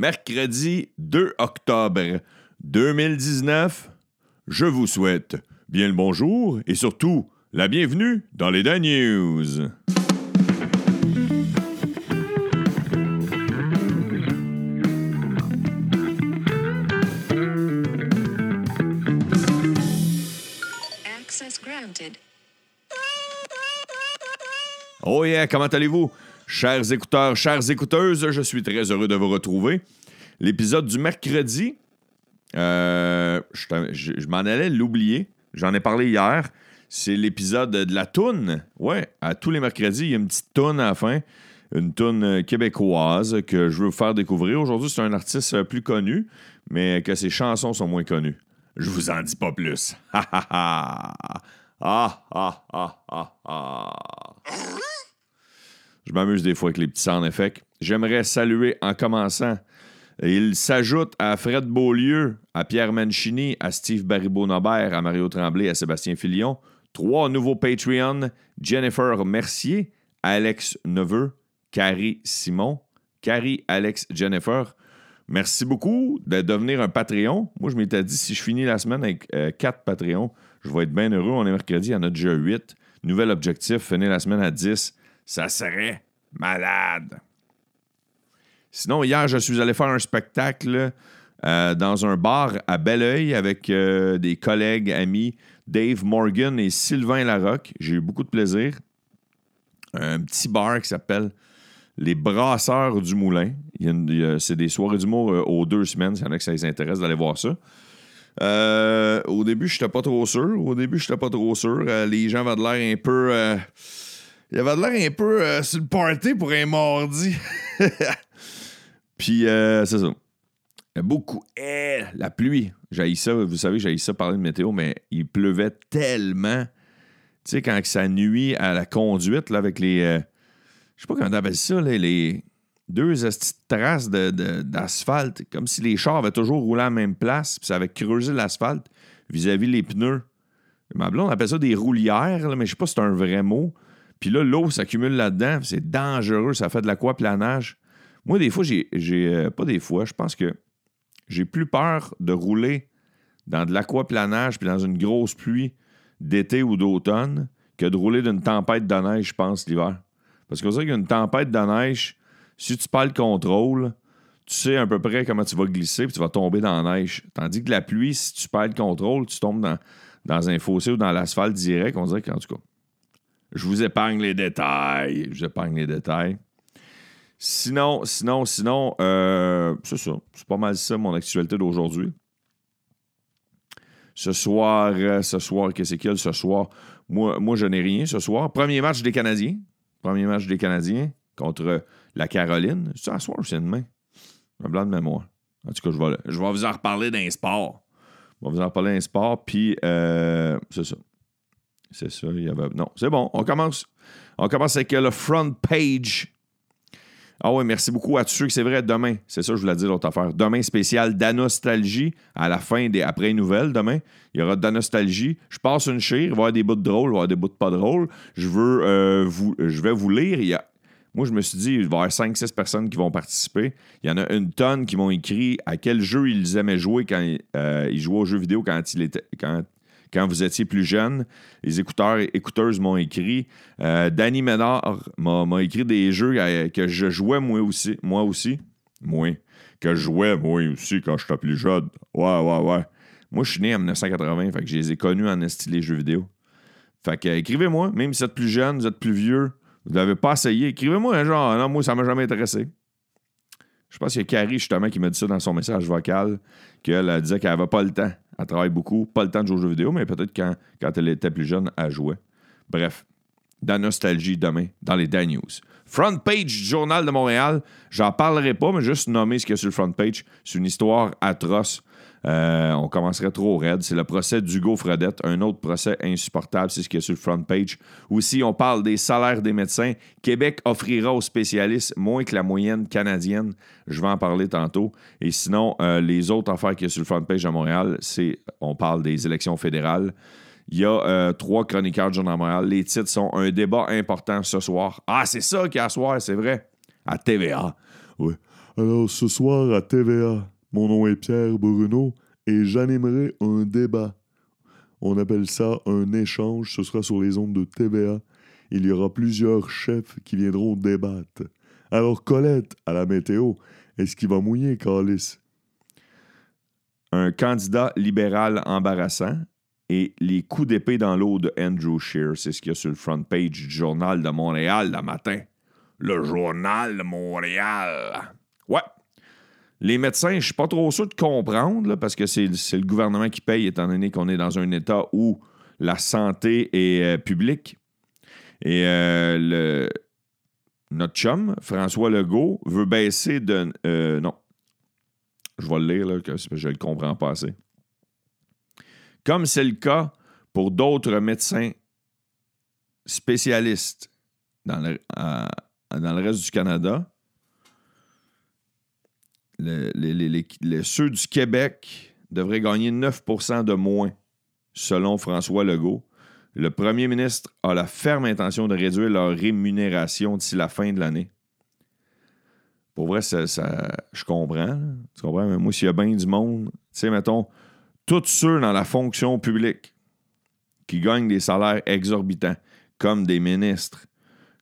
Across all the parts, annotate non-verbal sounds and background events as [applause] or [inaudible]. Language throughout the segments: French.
mercredi 2 octobre 2019. Je vous souhaite bien le bonjour et surtout la bienvenue dans les Dan News. Oh yeah, comment allez-vous? Chers écouteurs, chères écouteuses, je suis très heureux de vous retrouver. L'épisode du mercredi, euh, je, m'en allais l'oublier. J'en ai parlé hier. C'est l'épisode de la toune. Ouais, à tous les mercredis, il y a une petite toune à la fin. Une toune euh, québécoise que je veux vous faire découvrir. Aujourd'hui, c'est un artiste euh, plus connu, mais que ses chansons sont moins connues. Je vous en dis pas plus. [laughs] Ha ha ha. Ah ah ah ah ah. Je m'amuse des fois avec les petits sound effects. J'aimerais saluer en commençant. Il s'ajoute à Fred Beaulieu, à Pierre Mancini, à Steve Baribeau-Nobert, à Mario Tremblay, à Sébastien Filion. Trois nouveaux Patreon. Jennifer Mercier, Alex Neveu, Carrie Simon. Carrie, Alex, Jennifer. Merci beaucoup de devenir un Patreon. Moi, je m'étais dit, si je finis la semaine avec euh, quatre Patreons, je vais être bien heureux. On est mercredi, il y en a déjà 8. Nouvel objectif, finir la semaine à 10. Ça serait malade. Sinon, hier, je suis allé faire un spectacle euh, dans un bar à Belleuil avec euh, des collègues, amis, Dave Morgan et Sylvain Larocque. J'ai eu beaucoup de plaisir. Un petit bar qui s'appelle Les Brasseurs du Moulin. C'est des soirées d'humour euh, aux deux semaines. S'il y en a que ça les intéresse d'aller voir ça. Euh, au début, je n'étais pas trop sûr. Au début, je n'étais pas trop sûr. Les gens avaient de l'air un peu. Il avait l'air un peu euh, sur le party pour un mardi. [laughs] Puis, euh, c'est ça. Beaucoup. Eh, la pluie. J'ai ça. Vous savez, j'ai ça parler de météo, mais il pleuvait tellement. Tu sais, quand ça nuit à la conduite, là, avec les. euh, je sais pas comment on appelle ça, les deux traces de- de- d'asphalte. comme si les chars avaient toujours roulé à la même place, puis ça avait creusé l'asphalte vis-à-vis les pneus. Ma blonde appelle ça des roulières, mais je sais pas si c'est un vrai mot. Puis là, l'eau s'accumule là-dedans, c'est dangereux, ça fait de l'aquaplanage. Moi, des fois, j'ai. euh, pas des fois, je pense que j'ai plus peur de rouler dans de l'aquaplanage puis dans une grosse pluie d'été ou d'automne que de rouler d'une tempête de neige, je pense, l'hiver. Parce qu'on sait qu'une tempête de neige, si tu perds le contrôle, tu sais à peu près comment tu vas glisser puis tu vas tomber dans la neige. Tandis que la pluie, si tu perds le contrôle, tu tombes dans, dans un fossé ou dans l'asphalte direct. On dirait qu'en tout cas, je vous épargne les détails. Je vous épargne les détails. Sinon, sinon, sinon, euh, c'est ça. C'est pas mal ça, mon actualité d'aujourd'hui. Ce soir, euh, ce soir, qu'est-ce qu'il y a ce soir? Moi, moi je n'ai rien ce soir. Premier match des Canadiens. Premier match des Canadiens contre la Caroline. C'est ce soir ou c'est demain? Un blanc de mémoire. En tout cas, je vais, je vais vous en reparler d'un sport. Je vais vous en reparler d'un sport, puis euh, c'est ça. C'est ça, il y avait... Non, c'est bon, on commence. On commence avec euh, le front page. Ah oui, merci beaucoup à tous ceux que c'est vrai, demain, c'est ça je voulais dire l'autre affaire. Demain, spécial d'Anostalgie à la fin des après les nouvelles. Demain, il y aura d'Anostalgie. Je passe une chire, il va y avoir des bouts de drôles, il va y avoir des bouts de pas drôles. Je veux euh, vous, je vais vous lire. Moi, je me suis dit, il va y avoir 5-6 personnes qui vont participer. Il y en a une tonne qui m'ont écrit à quel jeu ils aimaient jouer quand euh, ils jouaient aux jeux vidéo quand, il était, quand, quand vous étiez plus jeune. Les écouteurs et écouteuses m'ont écrit. Euh, Danny Ménard m'a écrit des jeux euh, que je jouais moi aussi. Moi aussi. Moi. Que je jouais moi aussi quand j'étais plus jeune. Ouais, ouais, ouais. Moi, je suis né en 1980, fait que je les ai connus en style les jeux vidéo. Fait que écrivez-moi, même si vous êtes plus jeune, vous êtes plus vieux, vous l'avez pas essayé, écrivez-moi genre, non, moi, ça m'a jamais intéressé. Je pense qu'il y a Carrie, justement, qui m'a dit ça dans son message vocal, qu'elle elle disait qu'elle avait pas le temps. Elle travaille beaucoup, pas le temps de jouer aux jeux vidéo, mais peut-être quand, elle était plus jeune, elle jouait. Bref, dans Nostalgie demain, dans les Dan News. Front page du Journal de Montréal, j'en parlerai pas, mais juste nommer ce qu'il y a sur le front page. C'est une histoire atroce. Euh, on commencerait trop raide. C'est le procès d'Hugo Fredette, un autre procès insupportable, c'est ce qu'il y a sur le front page. Aussi, on parle des salaires des médecins. Québec offrira aux spécialistes moins que la moyenne canadienne. Je vais en parler tantôt. Et sinon, euh, les autres affaires qu'il y a sur le front page à Montréal, c'est on parle des élections fédérales. Il y a euh, trois chroniqueurs du Journal Montréal. Les titres sont un débat important ce soir. Ah, c'est ça qu'il y a ce soir, c'est vrai. À TVA. Oui. Alors ce soir à TVA, mon nom est Pierre Bruno et j'animerai un débat. On appelle ça un échange, ce sera sur les ondes de TVA. Il y aura plusieurs chefs qui viendront débattre. Alors Colette, à la météo, est-ce qu'il va mouiller, Calis? Un candidat libéral embarrassant et les coups d'épée dans l'eau de Andrew Scheer. C'est ce qu'il y a sur le front page du Journal de Montréal le matin. Le Journal de Montréal. Ouais. Les médecins, je suis pas trop sûr de comprendre, parce que c'est le gouvernement qui paye, étant donné qu'on est dans un État où la santé est euh, publique. Et euh, notre chum, François Legault, veut baisser de. euh, non. Je vais le lire, que je ne le comprends pas assez. Comme c'est le cas pour d'autres médecins spécialistes dans le reste du Canada, le- les- ceux du Québec devraient gagner 9% de moins, selon François Legault. Le premier ministre a la ferme intention de réduire leur rémunération d'ici la fin de l'année. Pour vrai, ça, je comprends. Tu comprends? Mais moi, s'il y a bien du monde, tu sais, mettons, tous ceux dans la fonction publique qui gagnent des salaires exorbitants, comme des ministres,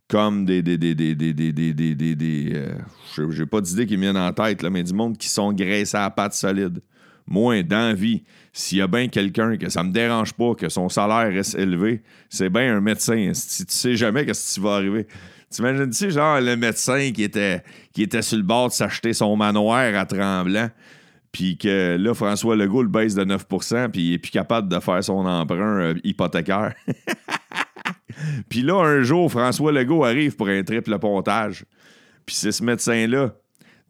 comme des. des, des, des, des, des, des, des, euh, j'ai- pas d'idée qui me viennent en tête, là, mais du monde qui sont graissés à patte solide. Moi, dans la vie, s'il y a bien quelqu'un que ça me dérange pas que son salaire reste élevé, c'est bien un médecin. Si tu sais jamais qu'est-ce qui va arriver. T'imagines-tu, genre, le médecin qui était, qui était sur le bord de s'acheter son manoir à Tremblant, puis que là, François Legault le baisse de 9% puis il est plus capable de faire son emprunt euh, hypothécaire. Puis là, un jour, François Legault arrive pour un triple pontage. Puis c'est ce médecin-là.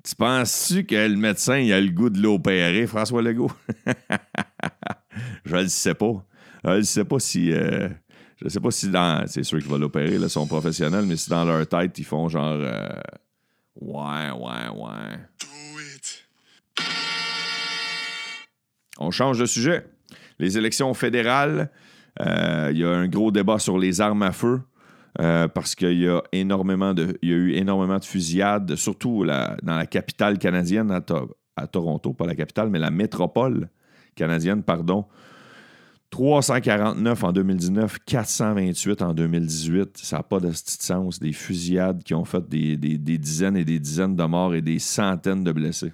Tu penses-tu que le médecin il a le goût de l'opérer, François Legault? [laughs] je le sais pas. Je ne sais pas si. euh, je sais pas si dans. C'est sûr qu'il va l'opérer, là, son professionnel, mais si dans leur tête, ils font genre. euh, ouais, ouais, ouais. On change de sujet. Les élections fédérales, il y a un gros débat sur les armes à feu. euh, parce qu'il y a énormément de, y a eu énormément de fusillades, surtout la- dans la capitale canadienne à, To- à Toronto, pas la capitale, mais la métropole canadienne, pardon. 349 en 2019, 428 en 2018. Ça n'a pas de sens. Des fusillades qui ont fait des, des- des dizaines et des dizaines de morts et des centaines de blessés.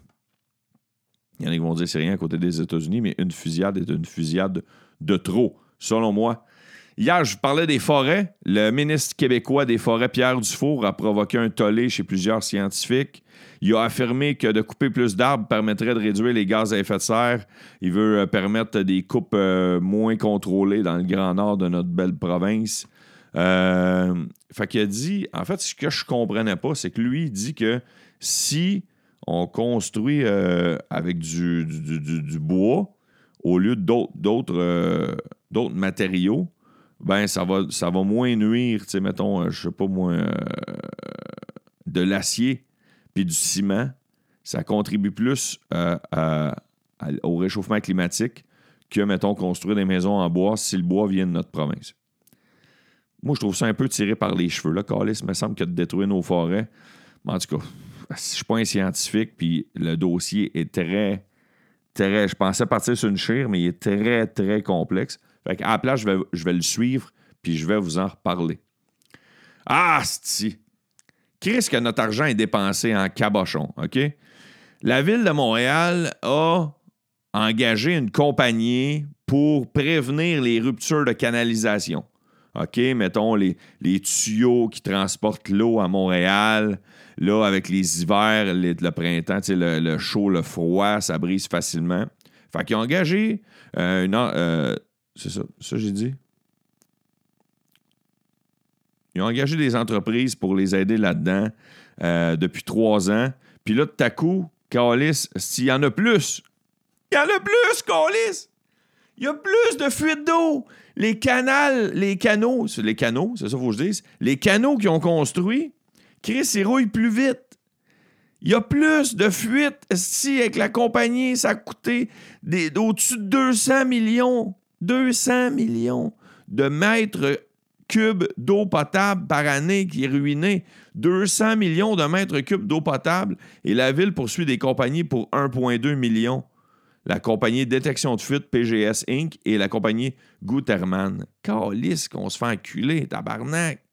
Il y en a qui vont dire que c'est rien à côté des États-Unis, mais une fusillade est une fusillade de trop, selon moi. Hier, je parlais des forêts. Le ministre québécois des Forêts, Pierre Dufour, a provoqué un tollé chez plusieurs scientifiques. Il a affirmé que de couper plus d'arbres permettrait de réduire les gaz à effet de serre. Il veut euh, permettre des coupes euh, moins contrôlées dans le grand nord de notre belle province. Euh, fait qu'il a dit, en fait, ce que je comprenais pas, c'est que lui, il dit que si on construit avec du bois au lieu euh, d'autres matériaux, ben ça va, ça va moins nuire, tu mettons, euh, je sais pas moi, euh, de l'acier puis du ciment. Ça contribue plus au réchauffement climatique que, mettons, construire des maisons en bois si le bois vient de notre province. Moi, je trouve ça un peu tiré par les cheveux. Là, Calis, il me semble que de détruire nos forêts. Mais en tout cas, je suis pas un scientifique, puis le dossier est très, Je pensais partir sur une chire, mais il est très, très complexe. Fait qu'à la place, je vais, je vais le suivre, puis je vais vous en reparler. Ah, si. Qu'est-ce que notre argent est dépensé en cabochon, OK? La ville de Montréal a engagé une compagnie pour prévenir les ruptures de canalisation. OK, mettons les, les tuyaux qui transportent l'eau à Montréal. Là, avec les hivers, le printemps, le, chaud, le froid, ça brise facilement. Fait qu'ils ont engagé euh, une. euh, c'est ça, j'ai dit? Ils ont engagé des entreprises pour les aider là-dedans euh, depuis trois ans. Puis là, tout à coup, Calis, s'il y en a plus, il y en a plus, Calis! Il y a plus de fuites d'eau. Les canals, les canaux, les canaux, c'est ça qu'il faut que je dise. Les canaux qu'ils ont construits, Chris, ils rouillent plus vite. Il y a plus de fuites. Si avec la compagnie, ça a coûté des- au-dessus de 200 millions, 200 millions de mètres cubes d'eau potable par année qui est ruinée. 200 millions de mètres cubes d'eau potable et la ville poursuit des compagnies pour 1,2 million. La compagnie Détection de fuite PGS Inc. et la compagnie Guterman. Calice qu'on se fait enculer, tabarnak.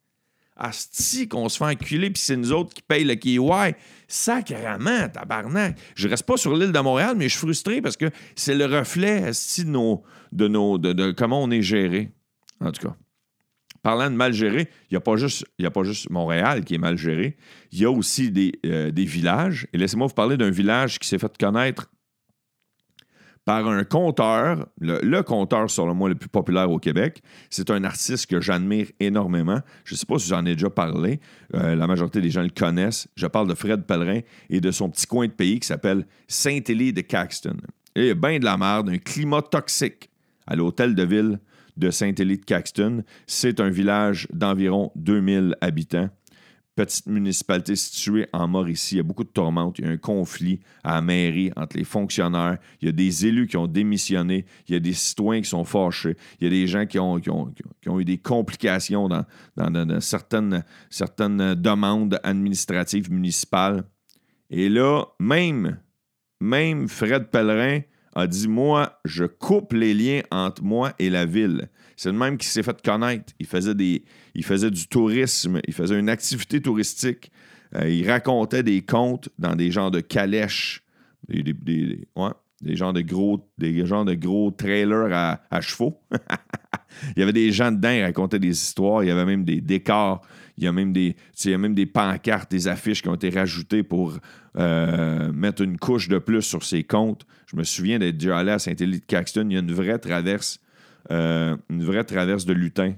Asti qu'on se fait enculer, puis c'est nous autres qui payent le kiwi. Sacrement, tabarnak. Je reste pas sur l'île de Montréal, mais je suis frustré parce que c'est le reflet asti, de, nos, de, nos, de, comment on est géré. En tout cas. Parlant de mal géré, il n'y a, pas juste- a pas juste Montréal qui est mal géré. Il y a aussi des, euh, des villages. Et laissez-moi vous parler d'un village qui s'est fait connaître par un conteur, le, le conteur, selon moi, le plus populaire au Québec. C'est un artiste que j'admire énormément. Je ne sais pas si j'en ai déjà parlé. Euh, la majorité des gens le connaissent. Je parle de Fred Pellerin et de son petit coin de pays qui s'appelle Saint-Élie de Caxton. Il y a bien de la merde, un climat toxique à l'hôtel de ville de Saint-Élie de Caxton. C'est un village d'environ 2000 habitants petite municipalité située en Mauricie. Il y a beaucoup de tourmentes. Il y a un conflit à la mairie entre les fonctionnaires. Il y a des élus qui ont démissionné. Il y a des citoyens qui sont fâchés. Il y a des gens qui ont, eu des complications dans certaines, certaines demandes administratives municipales. Et là, même, même Fred Pellerin a dit Moi, je coupe les liens entre moi et la ville. C'est le même qui s'est fait connaître. Il faisait, du tourisme, il faisait une activité touristique. Euh, il racontait des contes dans des genres de calèches, des, des, genres de gros, de gros trailers à, à chevaux. [laughs] il y avait des gens dedans, ils racontaient des histoires, il y avait même des décors, il y a même des, il y a même des pancartes, des affiches qui ont été rajoutées pour euh, mettre une couche de plus sur ses comptes. Je me souviens d'être déjà allé à Saint-Élie de Caxton, il y a une vraie traverse, euh, une vraie traverse de lutin.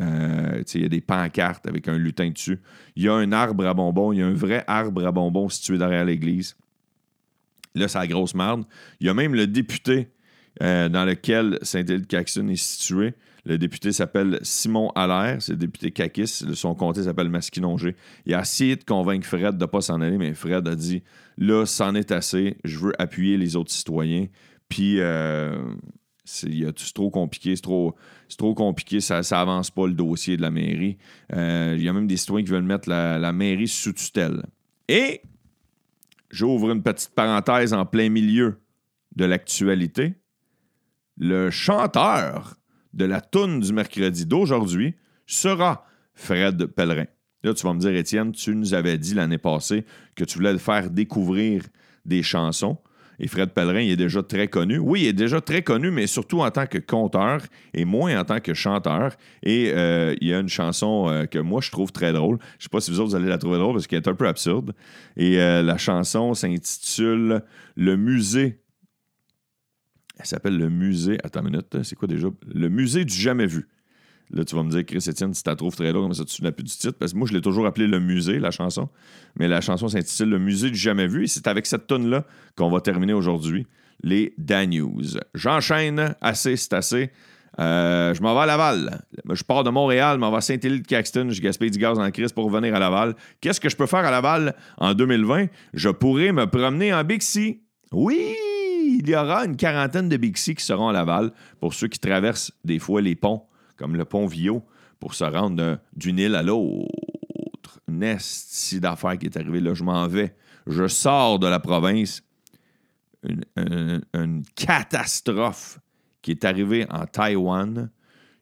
Euh, il y a des pancartes avec un lutin dessus. Il y a un arbre à bonbons, il y a un vrai arbre à bonbons situé derrière l'église. Là, c'est la grosse merde. Il y a même le député dans lequel Saint-Élie-de-Caxton est situé. Le député s'appelle Simon Allaire, c'est le député Kakis. Son comté s'appelle Masquinongé. Il a essayé de convaincre Fred de ne pas s'en aller, mais Fred a dit là, c'en est assez, je veux appuyer les autres citoyens. Puis, euh, c'est trop compliqué, c'est trop, trop compliqué, ça, ça avance pas le dossier de la mairie. Euh, Il y a même des citoyens qui veulent mettre la mairie sous tutelle. Et j'ouvre une petite parenthèse en plein milieu de l'actualité. Le chanteur de la toune du mercredi d'aujourd'hui sera Fred Pellerin. Là, tu vas me dire, Étienne, tu nous avais dit l'année passée que tu voulais faire découvrir des chansons. Et Fred Pellerin, il est déjà très connu. Oui, il est déjà très connu, mais surtout en tant que conteur et moins en tant que chanteur. Et euh, il y a une chanson euh, que moi, je trouve très drôle. Je sais pas si vous autres, allez la trouver drôle parce qu'elle est un peu absurde. Et euh, la chanson s'intitule Le musée. Elle s'appelle Le musée. Attends une minute, c'est quoi déjà? Le musée du jamais vu. Là, tu vas me dire, Chris Etienne, si tu la trouves très drôle, comme ça, tu ne plus du titre? Parce que moi, je l'ai toujours appelé Le musée, la chanson. Mais la chanson s'intitule Le musée du jamais vu. Et c'est avec cette tonne-là qu'on va terminer aujourd'hui les Dan News. J'enchaîne. Assez, c'est assez. Euh, je m'en vais à Laval. Je pars de Montréal, m'en vais à Saint-Élie-de-Caxton. Je gaspille du gaz en crise pour revenir à Laval. Qu'est-ce que je peux faire à Laval en 2020? Je pourrais me promener en Bixi. Oui! Il y aura une quarantaine de Bixi qui seront à Laval pour ceux qui traversent des fois les ponts, comme le pont Vio, pour se rendre d'une île à l'autre. Une esti d'affaires qui est arrivée là. Je m'en vais. Je sors de la province. Une, une- catastrophe qui est arrivée en Taïwan.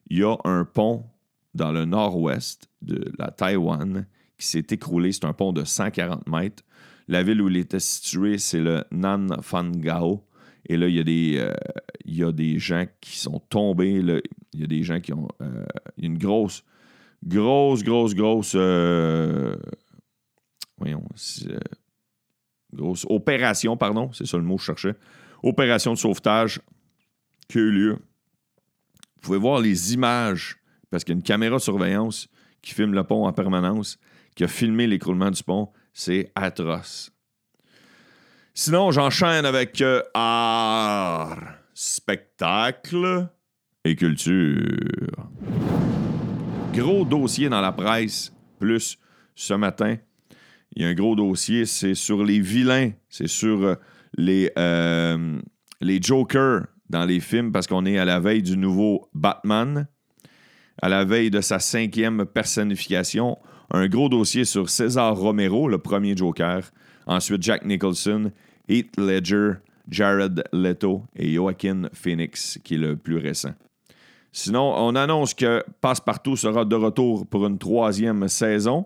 Il y a un pont dans le nord-ouest de la Taïwan qui s'est écroulé. C'est un pont de 140 mètres. La ville où il était situé, c'est le Nan Phan Gao. Et là, il y, a des, euh, il y a des gens qui sont tombés. Il y a des gens qui ont. euh, une grosse, grosse, grosse, grosse. euh, voyons. grosse opération, pardon. C'est ça le mot que je cherchais. Opération de sauvetage qui a eu lieu. Vous pouvez voir les images, parce qu'il y a une caméra de surveillance qui filme le pont en permanence, qui a filmé l'écroulement du pont. C'est atroce. Sinon, j'enchaîne avec euh, art, spectacle et culture. Gros dossier dans la presse, plus ce matin. Il y a un gros dossier, c'est sur les vilains, c'est sur euh, euh, les jokers dans les films, parce qu'on est à la veille du nouveau Batman, à la veille de sa cinquième personnification. un gros dossier sur César Romero, le premier Joker. Ensuite, Jack Nicholson, Heath Ledger, Jared Leto et Joaquin Phoenix, qui est le plus récent. Sinon, on annonce que Passepartout sera de retour pour une troisième saison,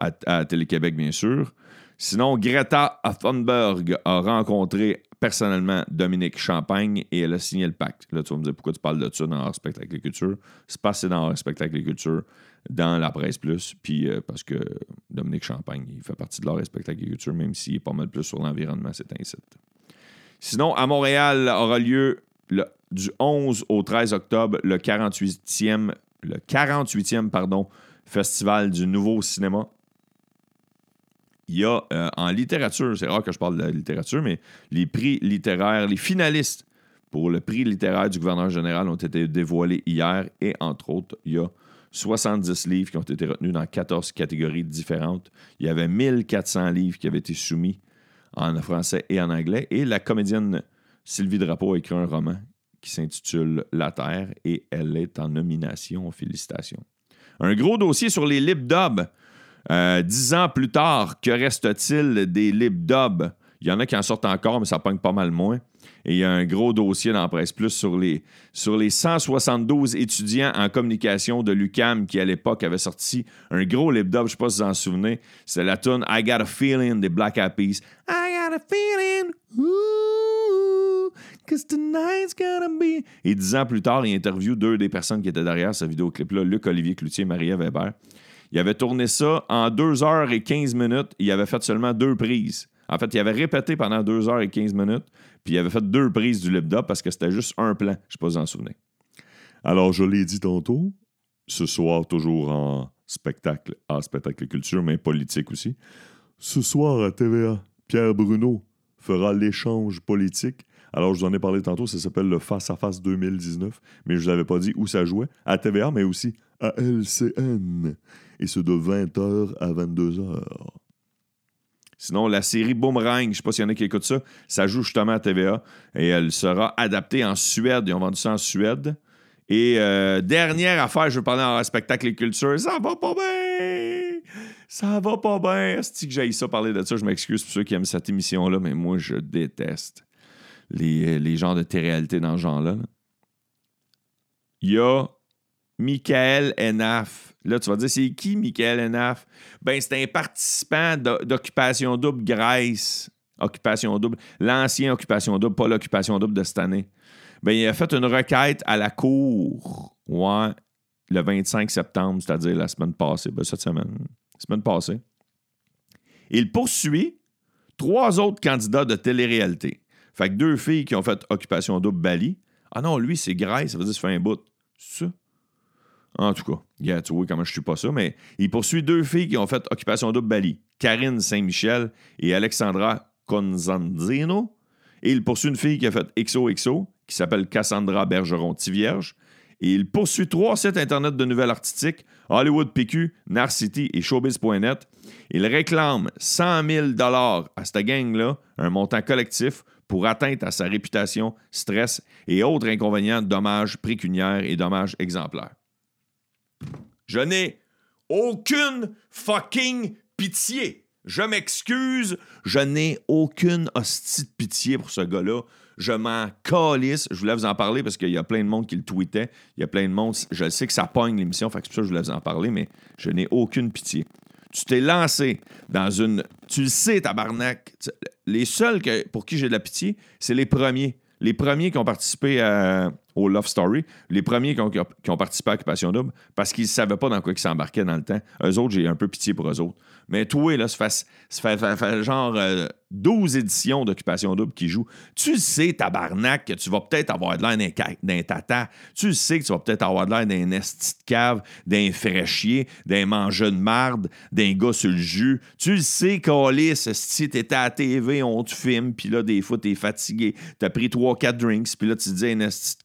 à, Télé-Québec, bien sûr. Sinon, Greta Thunberg a rencontré personnellement Dominique Champagne et elle a signé le pacte. Là, tu vas me dire pourquoi tu parles de ça dans Respect Agriculture. C'est passé dans Respect Agriculture, dans la presse plus, puis euh, parce que Dominique Champagne, il fait partie de leur Respect Agriculture, même s'il est pas mal plus sur l'environnement, c'est ainsi. Sinon, à Montréal aura lieu du 11 au 13 octobre le 48e, le 48e pardon, Festival du Nouveau Cinéma. Il y a euh, en littérature, c'est rare que je parle de la littérature, mais les prix littéraires, les finalistes pour le prix littéraire du gouverneur général ont été dévoilés hier et entre autres, il y a 70 livres qui ont été retenus dans 14 catégories différentes. Il y avait 1400 livres qui avaient été soumis en français et en anglais. Et la comédienne Sylvie Drapeau a écrit un roman qui s'intitule La Terre et elle est en nomination. Félicitations. Un gros dossier sur les lip dubs. Euh, dix ans plus tard, que reste-t-il des lip dubs? Il y en a qui en sortent encore, mais ça pogne pas mal moins. Et il y a un gros dossier dans Presse Plus sur les, sur les 172 étudiants en communication de l'UCAM qui, à l'époque, avaient sorti un gros lip dub. Je sais pas si vous en souvenez. C'est la tune I Got a Feeling des Black Eyed. I got a feeling, ooh, cause tonight's gonna be. Et dix ans plus tard, il interview deux des personnes qui étaient derrière ce vidéoclip-là, Luc-Olivier Cloutier et Maria Weber. Il avait tourné ça en 2 heures et 15 minutes. Il avait fait seulement deux prises. En fait, il avait répété pendant 2 heures et 15 minutes, puis il avait fait deux prises du lip parce que c'était juste un plan. Je sais pas si vous en souvenez. Alors, je l'ai dit tantôt, ce soir, toujours en spectacle, en spectacle culture, mais politique aussi. Ce soir à TVA, Pierre Bruno fera l'échange politique. Alors, je vous en ai parlé tantôt, ça s'appelle le Face à Face 2019, mais je ne vous avais pas dit où ça jouait. À TVA, mais aussi à LCN. Et c'est de 20h à 22h. Sinon, la série Boomerang, je sais pas s'il y en a qui écoutent ça, ça joue justement à TVA et elle sera adaptée en Suède. Ils ont vendu ça en Suède. Et euh, dernière affaire, je veux parler en spectacle et culture, ça va pas bien! Ça va pas bien! Est-ce que j'aille ça parler de ça? Je m'excuse pour ceux qui aiment cette émission-là, mais moi, je déteste les, les genres de télé-réalité dans ce genre-là. là. Il y a Michael Enaf. Là, tu vas dire, c'est qui Michael Enaf? Ben, c'est un participant d'O- d'Occupation Double Grèce. Occupation Double. L'ancien Occupation Double, pas l'Occupation Double de cette année. Ben, il a fait une requête à la Cour, ouais, le 25 septembre, c'est-à-dire la semaine passée. Ben, cette semaine. Semaine passée. Il poursuit trois autres candidats de télé-réalité. Fait que deux filles qui ont fait Occupation Double Bali. Ah non, lui, c'est Grèce, ça veut dire ça fait un bout. C'est ça? En tout cas, tu vois comment je suis pas ça, mais il poursuit deux filles qui ont fait Occupation Double Bali, Karine Saint-Michel et Alexandra Conzandino. Et il poursuit une fille qui a fait XOXO, qui s'appelle Cassandra Bergeron-Tivierge. Et il poursuit trois sites Internet de nouvelles artistiques, Hollywood PQ, Narcity et Showbiz.net. Il réclame 100 000 à cette gang-là, un montant collectif, pour atteinte à sa réputation, stress et autres inconvénients, dommages pécuniaires et dommages exemplaires. Je n'ai aucune fucking pitié. Je m'excuse, je n'ai aucune hostie de pitié pour ce gars-là. Je m'en calisse. Je voulais vous en parler parce qu'il y a plein de monde qui le tweetait. Il y a plein de monde. Je sais que ça pogne l'émission, fait que c'est ça je voulais vous en parler, mais je n'ai aucune pitié. Tu t'es lancé dans une. Tu le sais, tabarnak. Les seuls pour qui j'ai de la pitié, c'est les premiers. Les premiers qui ont participé à- au Love Story, les premiers qui ont, participé à Occupation Double, parce qu'ils ne savaient pas dans quoi ils s'embarquaient dans le temps. Eux autres, j'ai un peu pitié pour eux autres. Mais toi, là, ça fait, fait, genre euh, 12 éditions d'Occupation Double qui jouent. Tu le sais, tabarnak, que tu vas peut-être avoir de l'air d'un, tata. Tu le sais que tu vas peut-être avoir de l'air d'un esti de cave, d'un fraîchier, d'un mangeur de marde, d'un gars sur le jus. Tu le sais, Calis, si t'étais à la TV, on te filme, puis là, des fois, t'es fatigué. T'as pris 3-4 drinks, puis là, tu te dis une esti de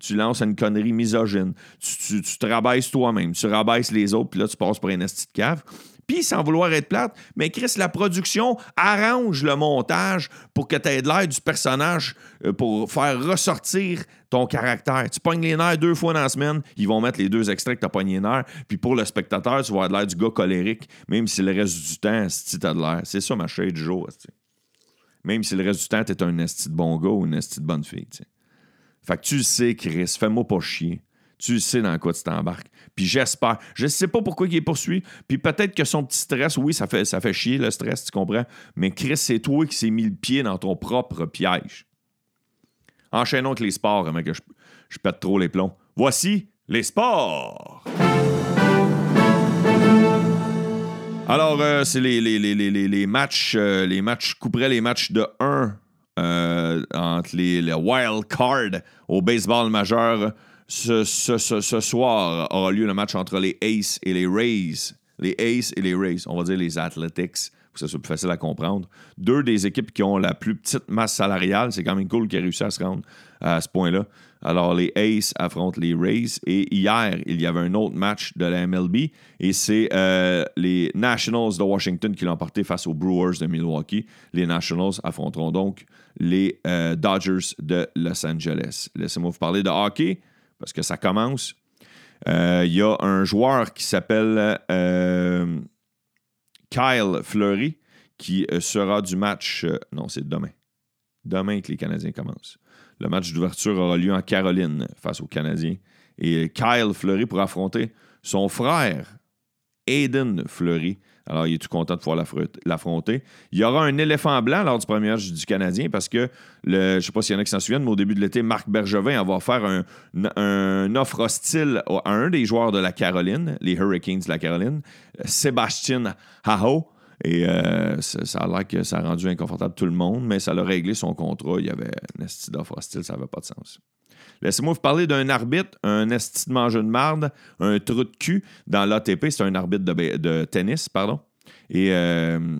Tu lances une connerie misogyne. Tu, te rabaisses toi-même. Tu rabaisses les autres, puis là, tu passes pour un esti de cave. Puis, sans vouloir être plate, mais Chris, la production arrange le montage pour que tu aies de l'air du personnage euh, pour faire ressortir ton caractère. Tu pognes les nerfs deux fois dans la semaine, ils vont mettre les deux extraits que tu as pogné les nerfs. Puis pour le spectateur, tu vas avoir de l'air du gars colérique, même si le reste du temps, si tu as de l'air. C'est ça ma shade du jour. esti. Même si le reste du temps, tu es un esti de bon gars ou une esti de bonne fille. Fait que tu sais, Chris, fais-moi pas chier. Tu sais dans quoi tu t'embarques. Puis j'espère. Je sais pas pourquoi il est poursuivi. Puis peut-être que son petit stress, oui, ça fait, ça fait chier le stress, tu comprends. Mais Chris, c'est toi qui s'est mis le pied dans ton propre piège. Enchaînons avec les sports, mec, que je, je pète trop les plombs. Voici les sports. Alors, euh, c'est les, les, les, les, matchs, euh, les matchs, je couperais les matchs de 1 euh, entre les, les wild au baseball majeur. Ce soir aura lieu le match entre les Aces et les Rays. Les Aces et les Rays, on va dire les Athletics, pour que ce soit plus facile à comprendre. Deux des équipes qui ont la plus petite masse salariale. C'est quand même cool qu'ils aient réussi à se rendre à ce point-là. Alors, les Aces affrontent les Rays. Et hier, il y avait un autre match de la MLB. Et c'est euh, les Nationals de Washington qui l'ont emporté face aux Brewers de Milwaukee. Les Nationals affronteront donc les euh, Dodgers de Los Angeles. Laissez-moi vous parler de hockey parce que ça commence. Euh, Il y a un joueur qui s'appelle euh, Kyle Fleury qui euh, sera du match. euh, non, c'est demain. Demain que les Canadiens commencent. Le match d'ouverture aura lieu en Caroline face aux Canadiens. Et Kyle Fleury pourra affronter son frère, Aiden Fleury. Alors, il est tout content de pouvoir l'affronter? Il y aura un éléphant blanc lors du premier match du Canadien parce que, je ne sais pas s'il y en a qui s'en souviennent, mais au début de l'été, Marc Bergevin va faire un, offre hostile à un des joueurs de la Caroline, les Hurricanes de la Caroline, Sébastien Haho. Et euh, ça, a l'air que ça a rendu inconfortable tout le monde, mais ça l'a réglé son contrat. Il y avait un hostile, ça n'avait pas de sens. Laissez-moi vous parler d'un arbitre, un esti de de marde, un trou de cul dans l'ATP. C'est un arbitre de, tennis, pardon. Et euh,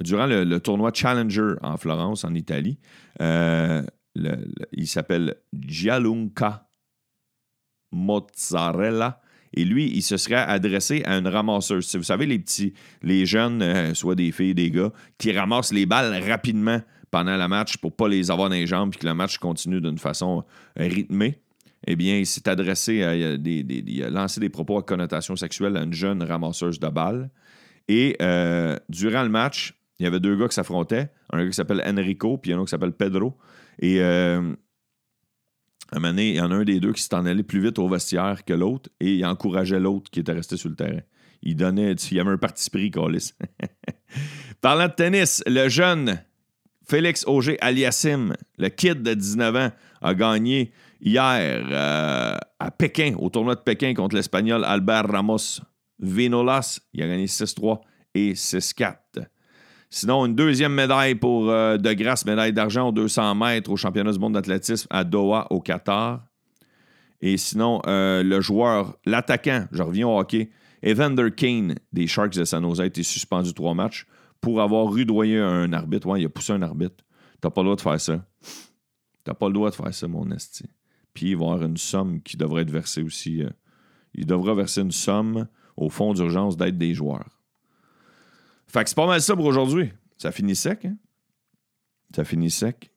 durant le, tournoi Challenger en Florence, en Italie, euh, il s'appelle Gianluca Mozzarella. Et lui, il se serait adressé à une ramasseuse. Vous savez, les petits, les jeunes, euh, soit des filles, des gars, qui ramassent les balles rapidement pendant le match pour pas les avoir dans les jambes et que le match continue d'une façon rythmée. Eh bien, il s'est adressé à des- des- il a lancé des propos à connotation sexuelle à une jeune ramasseuse de balles. Et euh, durant le match, il y avait deux gars qui s'affrontaient. Un gars qui s'appelle Enrico, puis un autre qui s'appelle Pedro. Et euh, un moment donné, il y en a un des deux qui s'est en allé plus vite au vestiaire que l'autre et il encourageait l'autre qui était resté sur le terrain. Il donnait, il y avait un parti pris, Calis. [laughs] Parlant de tennis, le jeune Félix Auger Aliassim, le kid de 19 ans, a gagné hier euh, à Pékin, au tournoi de Pékin contre l'Espagnol Albert Ramos Vinolas. Il a gagné 6-3 et 6-4. Sinon, une deuxième médaille pour euh, De Grasse, médaille d'argent aux 200 mètres au championnat du monde d'athlétisme à Doha, au Qatar. Et sinon, euh, le joueur, l'attaquant, je reviens au hockey, Evander Kane des Sharks de San Jose a été suspendu trois matchs pour avoir rudoyé un arbitre. Ouais, il a poussé un arbitre. T'as pas le droit de faire ça. T'as pas le droit de faire ça, mon esti. Puis il va y avoir une somme qui devrait être versée aussi. euh, il devra verser une somme au fonds d'urgence d'aide des joueurs. Fait que c'est pas mal ça pour aujourd'hui. Ça finit sec, hein? Ça finit sec.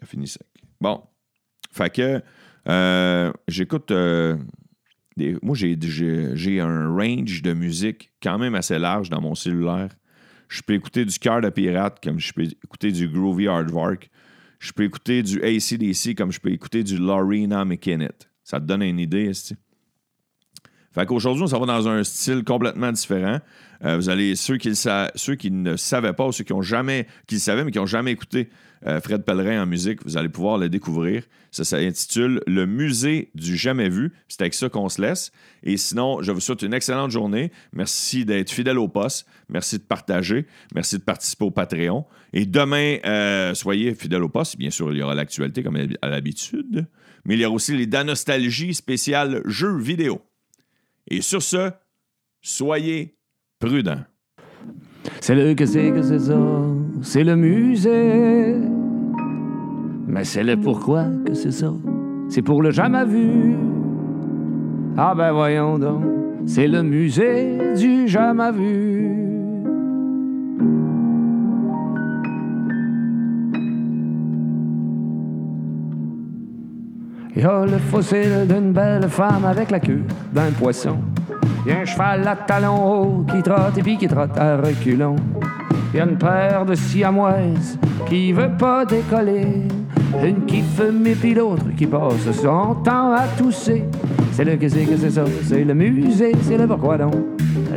Ça finit sec. Bon. Fait que euh, j'écoute. euh, moi, j'ai un range de musique quand même assez large dans mon cellulaire. Je peux écouter du Cœur de Pirate comme je peux écouter du Groovy Hardwork. Je peux écouter du ACDC comme je peux écouter du Lorena McKinnon. Ça te donne une idée, est fait qu'aujourd'hui, on s'en va dans un style complètement différent. Euh, vous allez, ceux qui, ne savaient pas, ceux qui ont jamais, qui le savaient, mais qui n'ont jamais écouté euh, Fred Pellerin en musique, vous allez pouvoir le découvrir. Ça s'intitule Le musée du jamais vu. C'est avec ça qu'on se laisse. Et sinon, je vous souhaite une excellente journée. Merci d'être fidèle au poste. Merci de partager. Merci de participer au Patreon. Et demain, euh, soyez fidèle au poste. Bien sûr, il y aura l'actualité comme à l'habitude. Mais il y aura aussi les Danostalgie spéciales jeux vidéo. Et sur ce, soyez prudent. C'est le que c'est que c'est ça, c'est le musée. Mais c'est le pourquoi que c'est ça, c'est pour le jamais vu. Ah ben voyons donc, c'est le musée du jamais vu. Il y a le fossile d'une belle femme avec la queue d'un poisson. Y a un cheval à talons hauts qui trotte et puis qui trotte à reculons. Y a une paire de siamoises qui veut pas décoller. Une qui fume et puis l'autre qui passe son temps à tousser. C'est le que c'est que c'est ça, c'est le musée, c'est le pourquoi donc?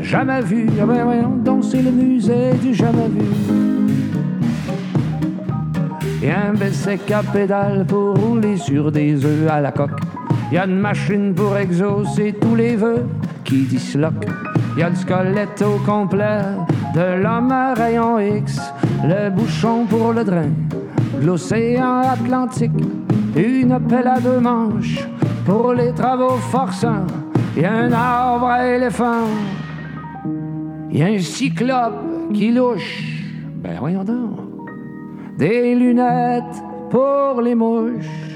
Jamais vu, ah ben donc, c'est le musée du jamais vu. Y a un à pédale pour rouler sur des œufs à la coque. Y a une machine pour exaucer tous les vœux qui disloquent. Il y a le squelette au complet de l'homme à rayon X, le bouchon pour le drain, l'océan Atlantique, une pelle à deux manches pour les travaux forçants. Y a un arbre à éléphant, y a un cyclope qui louche. Ben voyons donc des lunettes pour les mouches.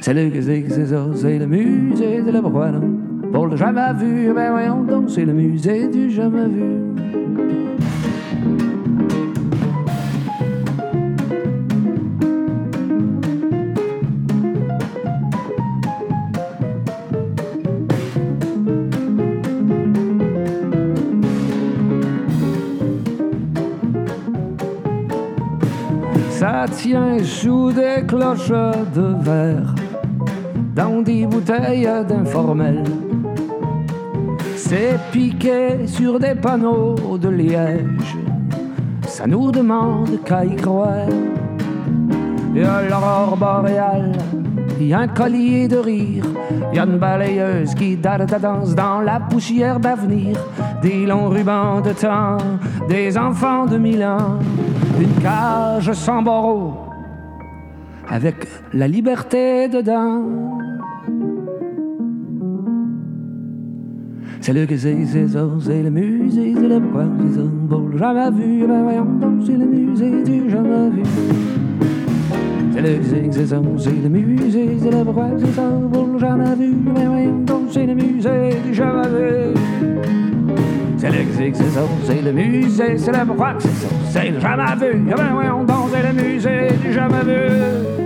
C'est le c'est ça, c'est le musée de la non. Pour le jamais vu, ben voyons donc, c'est le musée du jamais vu. Ça tient sous des cloches de verre, dans des bouteilles d'informel. C'est piqué sur des panneaux de liège. Ça nous demande qu'à y croire. Y a l'aurore boréale, y a un collier de rire, y a une balayeuse qui date ta danse dans la poussière d'avenir, des longs rubans de temps, des enfants de mille ans, une cage sans barreaux, avec la liberté dedans. C'est le que c'est, c'est ça, c'est le musée, c'est le pourquoi, c'est ça, pour le jamais vu, ben voyons donc, c'est le musée du jamais vu. C'est le que c'est, c'est ça, c'est le musée, c'est le pourquoi, c'est ça, pour le jamais vu, ben voyons donc, c'est le musée du jamais vu. C'est le que c'est, c'est ça, c'est le musée, c'est le pourquoi, c'est ça, c'est le jamais vu, ben voyons donc, c'est le musée du jamais vu.